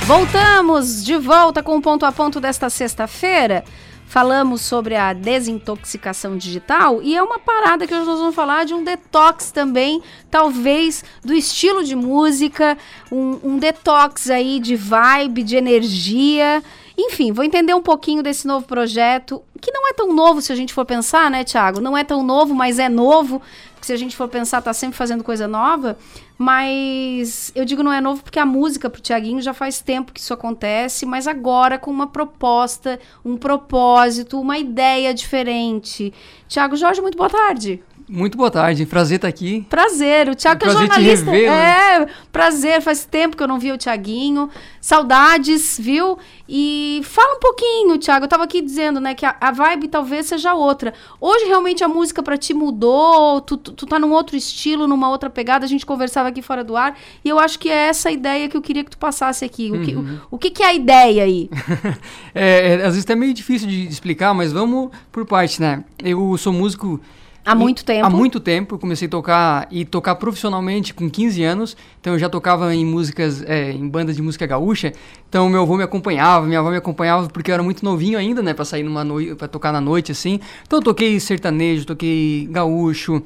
Voltamos de volta com o ponto a ponto desta sexta-feira. Falamos sobre a desintoxicação digital e é uma parada que hoje nós vamos falar de um detox também, talvez do estilo de música, um, um detox aí de vibe, de energia. Enfim, vou entender um pouquinho desse novo projeto, que não é tão novo se a gente for pensar, né, Thiago? Não é tão novo, mas é novo. Se a gente for pensar, tá sempre fazendo coisa nova. Mas eu digo não é novo porque a música pro Tiaguinho já faz tempo que isso acontece, mas agora com uma proposta, um propósito, uma ideia diferente. Tiago Jorge, muito boa tarde. Muito boa tarde, prazer estar aqui. Prazer, o Thiago é jornalista. Rever, é, prazer, faz tempo que eu não vi o Tiaguinho. Saudades, viu? E fala um pouquinho, Thiago. Eu tava aqui dizendo, né, que a, a vibe talvez seja outra. Hoje realmente a música para ti mudou, tu, tu, tu tá num outro estilo, numa outra pegada. A gente conversava aqui fora do ar, e eu acho que é essa ideia que eu queria que tu passasse aqui. O, que, Uhum. o, o que, que é a ideia aí? É, é, às vezes é meio difícil de explicar, mas vamos por parte, né? Eu sou músico. Há muito tempo? Há muito tempo. Eu comecei a tocar e tocar profissionalmente com 15 anos. Então eu já tocava em músicas, é, em bandas de música gaúcha. Então meu avô me acompanhava, minha avó me acompanhava porque eu era muito novinho ainda, né? Pra sair numa noite, pra tocar na noite, assim. Então eu toquei sertanejo, toquei gaúcho,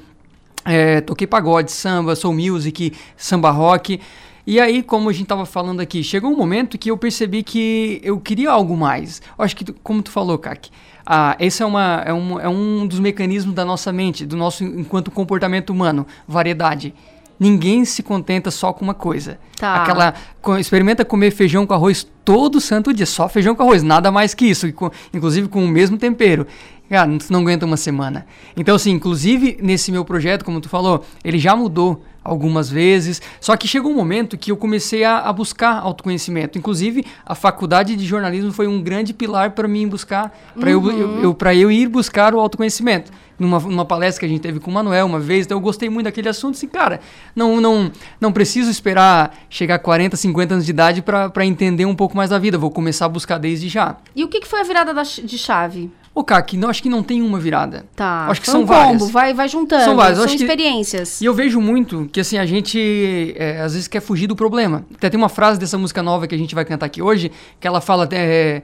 é, toquei pagode, samba, soul music, samba rock. E aí, como a gente tava falando aqui, chegou um momento que eu percebi que eu queria algo mais. Eu acho que, como tu falou, Kaki, ah, esse é, uma, é, um, é um dos mecanismos da nossa mente, do nosso enquanto comportamento humano, variedade. Ninguém se contenta só com uma coisa. Tá. Aquela. Experimenta comer feijão com arroz todo santo dia, só feijão com arroz, nada mais que isso, inclusive com o mesmo tempero. Cara, não- tu não aguenta uma semana. Então, assim, inclusive nesse meu projeto, como tu falou, ele já mudou algumas vezes. Só que chegou um momento que eu comecei a, a buscar autoconhecimento. Inclusive, a faculdade de jornalismo foi um grande pilar para mim buscar, para eu, eu, eu, pra eu ir buscar o autoconhecimento. Numa, numa palestra que a gente teve com o Manuel uma vez, então eu gostei muito daquele assunto. Assim, cara, não, não, não preciso esperar chegar a 40, 50 anos de idade para entender um pouco mais da vida. Vou começar a buscar desde já. E o que, que foi a virada da de chave? Ô, Kaki, não, acho que não tem uma virada. Tá. Acho que são um várias. combo, vai, vai juntando. São várias. São acho que- experiências. E eu vejo muito que, assim, a gente é, às vezes quer fugir do problema. Até tem uma frase dessa música nova que a gente vai cantar aqui hoje, que ela fala é,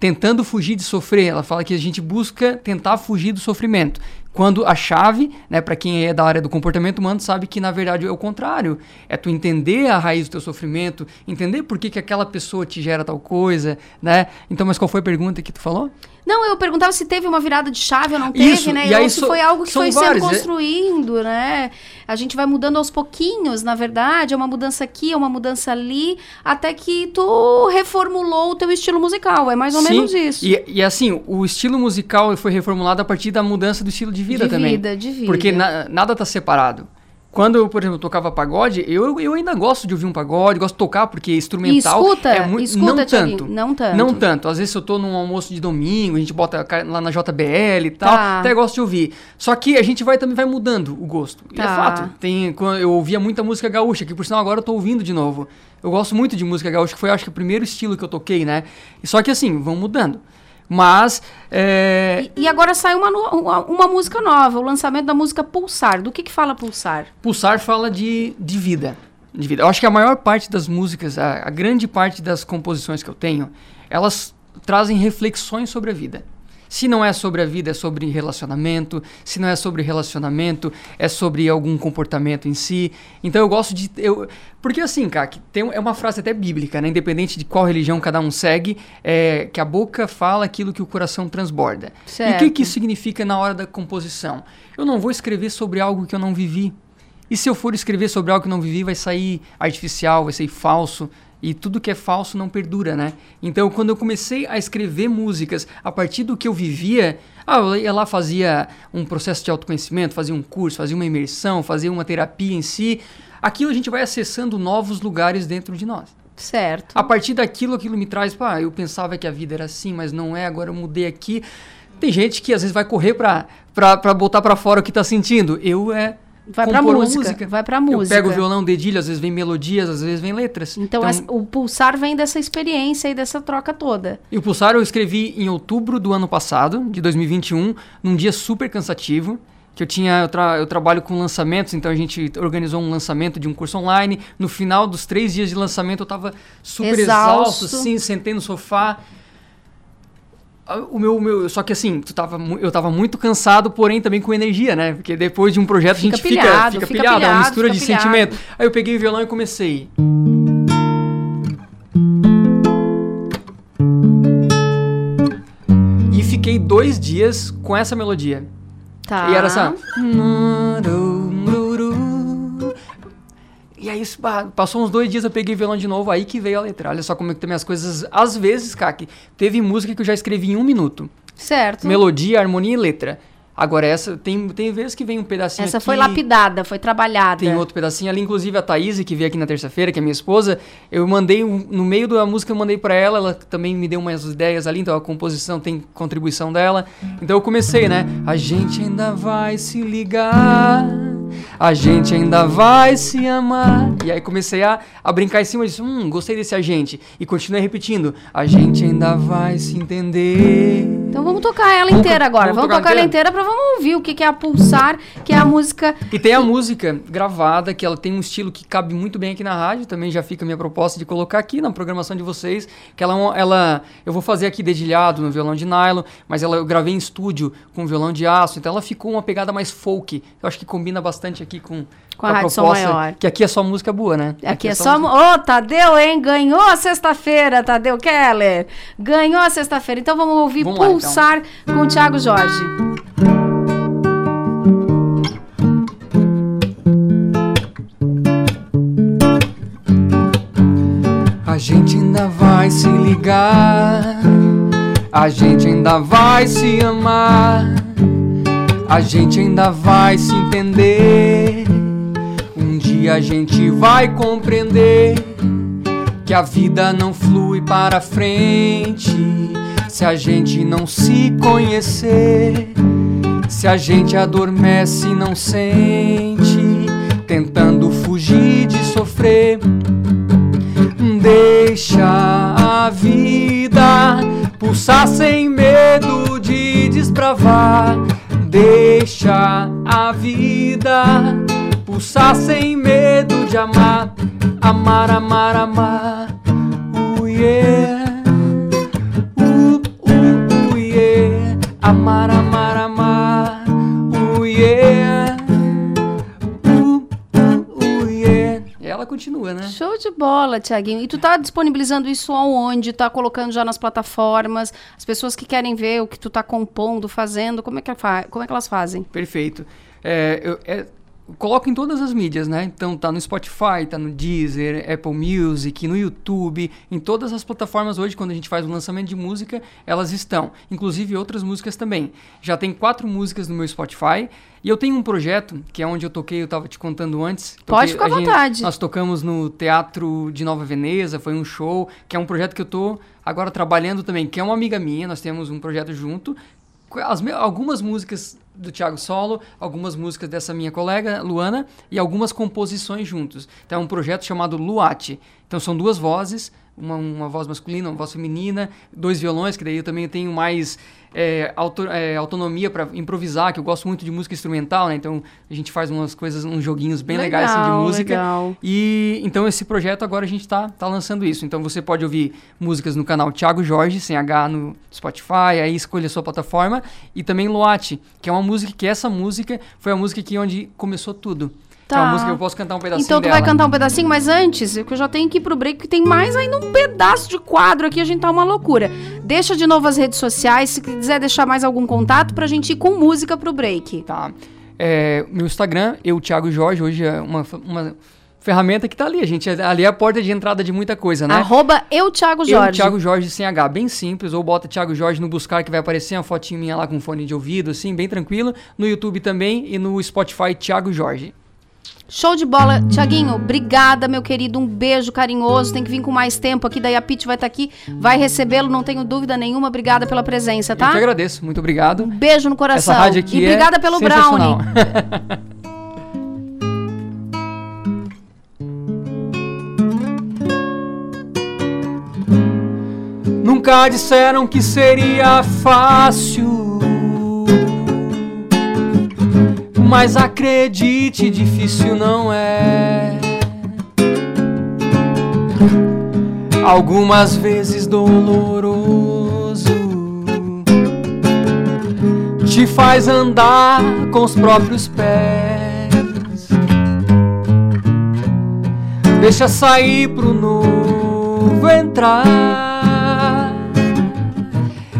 tentando fugir de sofrer. Ela fala que a gente busca tentar fugir do sofrimento. Quando a chave, né, para quem é da área do comportamento humano, sabe que na verdade é o contrário. É tu entender a raiz do teu sofrimento, entender por que, que aquela pessoa te gera tal coisa, né? Então, mas qual foi a pergunta que tu falou? Não, eu perguntava se teve uma virada de chave ou não teve, Isso, né? e aí ou se so- foi algo que foi vários, sendo é- construindo, né? A gente vai mudando aos pouquinhos, na verdade. É uma mudança aqui, é uma mudança ali, até que tu reformulou o teu estilo musical. É mais ou Sim, menos isso. E, e assim, o estilo musical foi reformulado a partir da mudança do estilo de vida De também. vida, de vida. Porque na- nada tá separado. Quando eu, por exemplo, tocava pagode, eu, eu ainda gosto de ouvir um pagode, gosto de tocar, porque instrumental escuta, é muito. escuta, não tanto. não tanto. Não tanto. Às vezes eu tô num almoço de domingo, a gente bota lá na JBL e tal, Tá. até gosto de ouvir. Só que a gente vai também vai mudando o gosto. E é Tá. fato. Tem, quando eu ouvia muita música gaúcha, que por sinal agora eu tô ouvindo de novo. Eu gosto muito de música gaúcha, que foi acho que o primeiro estilo que eu toquei, né? E Só que assim, vão mudando. Mas. é, E agora saiu uma, uma, uma música nova, o lançamento da música Pulsar. Do que que fala Pulsar? Pulsar fala de, de vida. De vida. Eu acho que a maior parte das músicas, a, a grande parte das composições que eu tenho, elas trazem reflexões sobre a vida. Se não é sobre a vida, é sobre relacionamento. Se não é sobre relacionamento, é sobre algum comportamento em si. Então eu gosto de. Eu, porque assim, cara, que tem, é uma frase até bíblica, né? Independente de qual religião cada um segue, é que a boca fala aquilo que o coração transborda. E o Certo. que, que isso significa na hora da composição? Eu não vou escrever sobre algo que eu não vivi. E se eu for escrever sobre algo que eu não vivi, vai sair artificial, vai sair falso. E tudo que é falso não perdura, né? Então, quando eu comecei a escrever músicas a partir do que eu vivia, ah, eu ia lá, fazia um processo de autoconhecimento, fazia um curso, fazia uma imersão, fazia uma terapia em si. Aquilo a gente vai acessando novos lugares dentro de nós. Certo. A partir daquilo, aquilo me traz, pá, eu pensava que a vida era assim, mas não é, agora eu mudei aqui. Tem gente que às vezes vai correr pra, pra, pra botar pra fora o que tá sentindo. Eu é. Vai pra uma música, vai pra Eu música. pego o violão, dedilho, às vezes vem melodias, às vezes vem letras. Então, essa- o Pulsar vem dessa experiência e dessa troca toda. E o Pulsar eu escrevi em outubro do ano passado, de 2021, num dia super cansativo. que eu tinha eu, tra eu, trabalho com lançamentos, então a gente organizou um lançamento de um curso online. No final dos três dias de lançamento eu estava super exausto, exausto sim, sentei no sofá. O meu, meu, só que assim, tu tava, eu tava muito cansado, porém também com energia, né? Porque depois de um projeto fica a gente pilhado, fica, fica, fica pilhado, é uma mistura de pilhado. sentimento. Aí eu peguei o violão e comecei. E fiquei dois dias com essa melodia. Tá. E era essa. E aí, passou uns dois dias, eu peguei violão de novo, aí que veio a letra. Olha só como é que também as coisas. Às vezes, Kaki, teve música que eu já escrevi em um minuto. Certo. Melodia, harmonia e letra. Agora, essa tem, tem vezes que vem um pedacinho. Essa aqui, foi lapidada, foi trabalhada. Tem outro pedacinho ali, inclusive a Thaís, que veio aqui na terça-feira, que é minha esposa. Eu mandei, um, no meio da música, eu mandei para ela, ela também me deu umas ideias ali, então a composição tem contribuição dela. Então eu comecei, né? A gente ainda vai se ligar, a gente ainda vai se amar. E aí comecei a, a brincar em cima disso. Hum, gostei desse a gente. E continuei repetindo. A gente ainda vai se entender. Então vamos tocar ela inteira agora. Vamos, vamos tocar, tocar ela inteira pra vamos ouvir o que, que é a Pulsar, que é a música. E tem a música gravada, que ela tem um estilo que cabe muito bem aqui na rádio. Também já fica a minha proposta de colocar aqui na programação de vocês. Que ela, é ela eu vou fazer aqui dedilhado no violão de nylon, mas ela eu gravei em estúdio com violão de aço. Então ela ficou uma pegada mais folk. Eu acho que combina bastante aqui com, com a, a Rádio proposta, Maior. Que aqui é só música boa, né? Aqui, aqui é, é, só. Ô, oh, Tadeu, hein? Ganhou a sexta-feira, Tadeu Keller. Ganhou a sexta-feira. Então vamos ouvir vamos Pulsar lá, então. com o Thiago Jorge. A gente ainda vai se ligar, a gente ainda vai se amar, a gente ainda vai se entender. Um dia a gente vai compreender que a vida não flui para frente se a gente não se conhecer. Se a gente adormece e não sente, tentando fugir de sofrer. Deixa a vida pulsar sem medo de desbravar. Deixa a vida pulsar sem medo de amar. Amar, amar, amar. Uh, yeah. Uh, uh, uh, yeah. Amar, amar. Continua, né? Show de bola, Tiaguinho. E tu tá disponibilizando isso aonde? Tá colocando já nas plataformas? As pessoas que querem ver o que tu tá compondo, fazendo, como é que, como é que elas fazem? Perfeito. É, eu, é, coloco em todas as mídias, né? Então tá no Spotify, tá no Deezer, Apple Music, no YouTube, em todas as plataformas hoje, quando a gente faz um lançamento de música, elas estão. Inclusive outras músicas também. Já tem quatro músicas no meu Spotify. E eu tenho um projeto, que é onde eu toquei, eu estava te contando antes. Pode ficar à vontade. Nós tocamos no Teatro de Nova Veneza, foi um show, que é um projeto que eu tô agora trabalhando também, que é uma amiga minha, nós temos um projeto junto. As, algumas músicas do Thiago Solo, algumas músicas dessa minha colega, Luana, e algumas composições juntos. Então é um projeto chamado Luate. Então são duas vozes, uma, uma voz masculina, uma voz feminina, dois violões, que daí eu também tenho mais é, auto, é, autonomia para improvisar, que eu gosto muito de música instrumental, né? Então a gente faz umas coisas, uns joguinhos bem legal, legais assim, de música. Legal. E então esse projeto agora a gente tá, tá lançando isso. Então você pode ouvir músicas no canal Thiago Jorge, sem H no Spotify, aí escolha a sua plataforma. E também Loate, que é uma música que essa música foi a música que onde começou tudo. Tá. É uma música que eu posso cantar um pedacinho Então tu dela. vai cantar um pedacinho, mas antes, que eu já tenho que ir pro break, que tem mais ainda um pedaço de quadro aqui, a gente tá uma loucura. Deixa de novo as redes sociais, se quiser deixar mais algum contato pra gente ir com música pro break. Tá. É, meu Instagram, eu, Thiago Jorge, hoje é uma, uma ferramenta que tá ali, a gente. Ali é a porta de entrada de muita coisa, né? Arroba eu, Thiago Jorge. Eu, Thiago Jorge sem H, bem simples. Ou bota Thiago Jorge no buscar que vai aparecer uma fotinha minha lá com fone de ouvido, assim, bem tranquilo. No YouTube também e no Spotify, Thiago Jorge. Show de bola. Tiaguinho, obrigada, meu querido. Um beijo carinhoso. Tem que vir com mais tempo aqui. Daí a Pete vai estar tá aqui, vai recebê-lo, não tenho dúvida nenhuma. Obrigada pela presença, tá? Eu que agradeço. Muito obrigado. Um beijo no coração. Essa rádio aqui e obrigada é pelo brownie. Nunca disseram que seria fácil Mas acredite, difícil não é. Algumas vezes doloroso te faz andar com os próprios pés. Deixa sair pro novo entrar.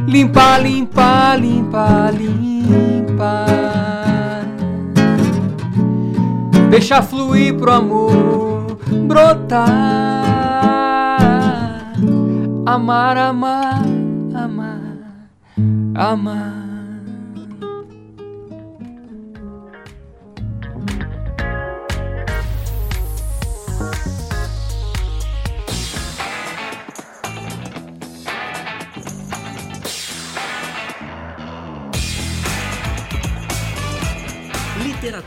Limpa, limpa, limpa, limpa. Deixa fluir pro amor brotar. Amar, amar, amar, amar.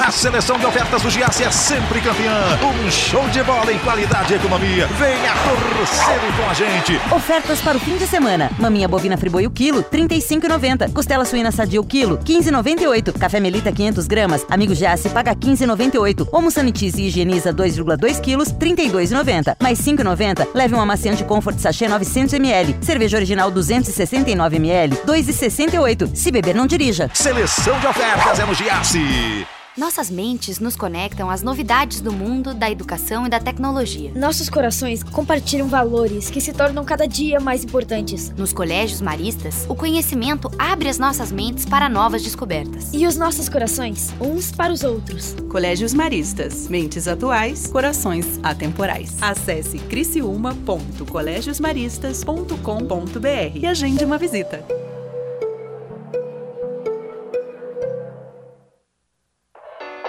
A seleção de ofertas do Giasse é sempre campeã. Um show de bola em qualidade e economia. Venha torcer com a gente. Ofertas para o fim de semana. Maminha bovina friboi o quilo, R$ 35,90. Costela suína sadia o quilo, R$ 15,98. Café Melita 500 gramas. Amigo Giasse paga R$ 15,98. Homo Sanitize e higieniza 2,2 quilos, R$ 32,90. Mais R$ 5,90. Leve um amaciante Comfort Sachê 900 ml. Cerveja original 269 ml, R$ 2,68. Se beber, não dirija. Seleção de ofertas é no Giasse. Nossas mentes nos conectam às novidades do mundo, da educação e da tecnologia. Nossos corações compartilham valores que se tornam cada dia mais importantes. Nos colégios maristas, o conhecimento abre as nossas mentes para novas descobertas. E os nossos corações, uns para os outros. Colégios Maristas, mentes atuais, corações atemporais. Acesse criciúma.colegiosmaristas.com.br e agende uma visita.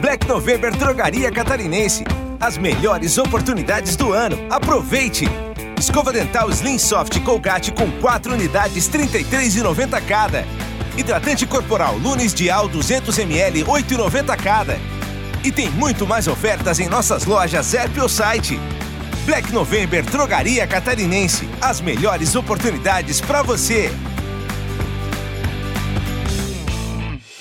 Black November Drogaria Catarinense. As melhores oportunidades do ano. Aproveite! Escova dental Slim Soft Colgate com 4 unidades, R$ 33,90 cada. Hidratante corporal Lunes Dial 200ml, R$ 8,90 cada. E tem muito mais ofertas em nossas lojas app ou site. Black November Drogaria Catarinense. As melhores oportunidades para você.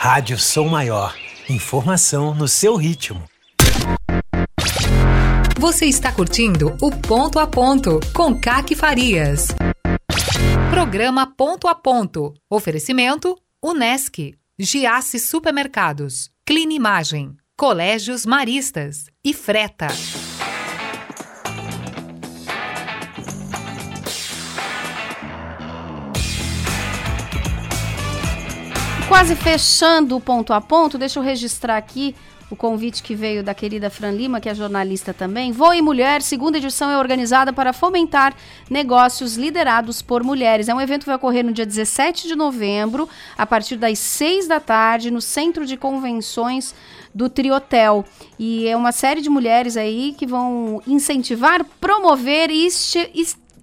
Rádio Som Maior. Informação no seu ritmo. Você está curtindo o Ponto a Ponto com Caque Farias. Programa Ponto a Ponto. Oferecimento Unesc, Giasse Supermercados, Clean Imagem, Colégios Maristas e Freta. Quase fechando o ponto a ponto, deixa eu registrar aqui o convite que veio da querida Fran Lima, que é jornalista também. Voe Mulher, segunda edição é organizada para fomentar negócios liderados por mulheres. É um evento que vai ocorrer no dia 17 de novembro, a partir das 6 da tarde, no Centro de Convenções do Triotel. E é uma série de mulheres aí que vão incentivar, promover e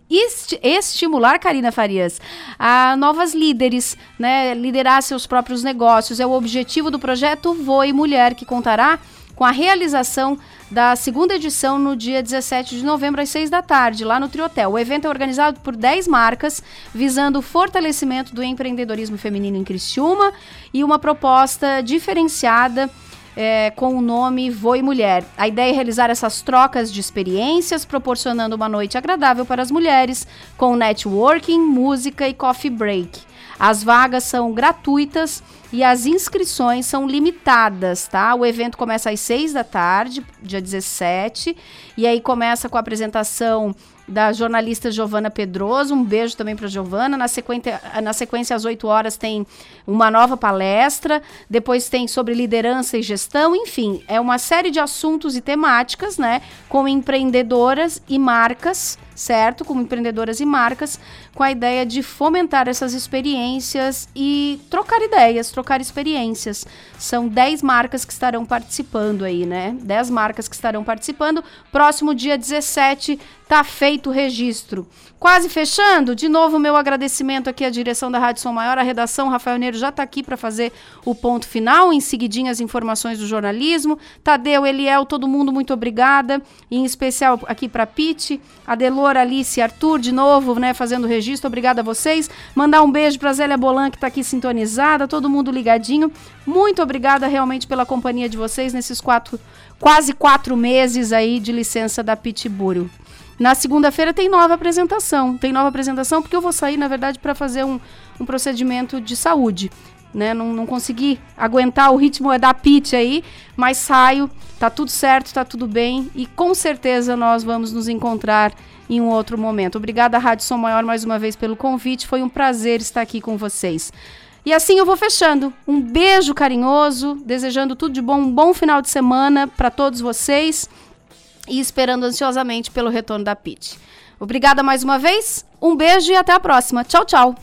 Esti estimular, Karina Farias, a novas líderes, né, liderar seus próprios negócios. É o objetivo do projeto Voe Mulher, que contará com a realização da segunda edição no dia 17 de novembro, às 6 da tarde, lá no Triotel. O evento é organizado por 10 marcas, visando o fortalecimento do empreendedorismo feminino em Criciúma e uma proposta diferenciada é, com o nome Voe Mulher. A ideia é realizar essas trocas de experiências, proporcionando uma noite agradável para as mulheres, com networking, música e coffee break. As vagas são gratuitas e as inscrições são limitadas, tá? O evento começa às 6 da tarde, dia 17, e aí começa com a apresentação da jornalista Giovana Pedroso. Um beijo também para Giovana. Na sequência, na sequência, às 8 horas, tem uma nova palestra. Depois tem sobre liderança e gestão. Enfim, é uma série de assuntos e temáticas, né? Com empreendedoras e marcas certo? Como empreendedoras e marcas, com a ideia de fomentar essas experiências e trocar ideias, trocar experiências. São 10 marcas que estarão participando aí, né? 10 marcas que estarão participando. Próximo dia 17, tá feito o registro. Quase fechando, de novo meu agradecimento aqui à direção da Rádio Som Maior, a redação, Rafael Neiro já está aqui para fazer o ponto final, em seguidinho as informações do jornalismo. Tadeu, Eliel, todo mundo muito obrigada, em especial aqui para Pete, Adelor, Alice, Arthur, de novo, né, fazendo o registro, obrigada a vocês. Mandar um beijo para Zélia Bolan, que está aqui sintonizada, todo mundo ligadinho. Muito obrigada realmente pela companhia de vocês nesses quatro, quase quatro meses aí de licença da Pitbull. Na segunda-feira tem nova apresentação. Tem nova apresentação porque eu vou sair, na verdade, para fazer um, um procedimento de saúde. Né? Não, não consegui aguentar o ritmo da pitch aí, mas saio, tá tudo certo, tá tudo bem e com certeza nós vamos nos encontrar em um outro momento. Obrigada, Rádio Som Maior, mais uma vez pelo convite. Foi um prazer estar aqui com vocês. E assim eu vou fechando. Um beijo carinhoso, desejando tudo de bom, um bom final de semana para todos vocês e esperando ansiosamente pelo retorno da Pete. Obrigada mais uma vez, um beijo e até a próxima. Tchau, tchau!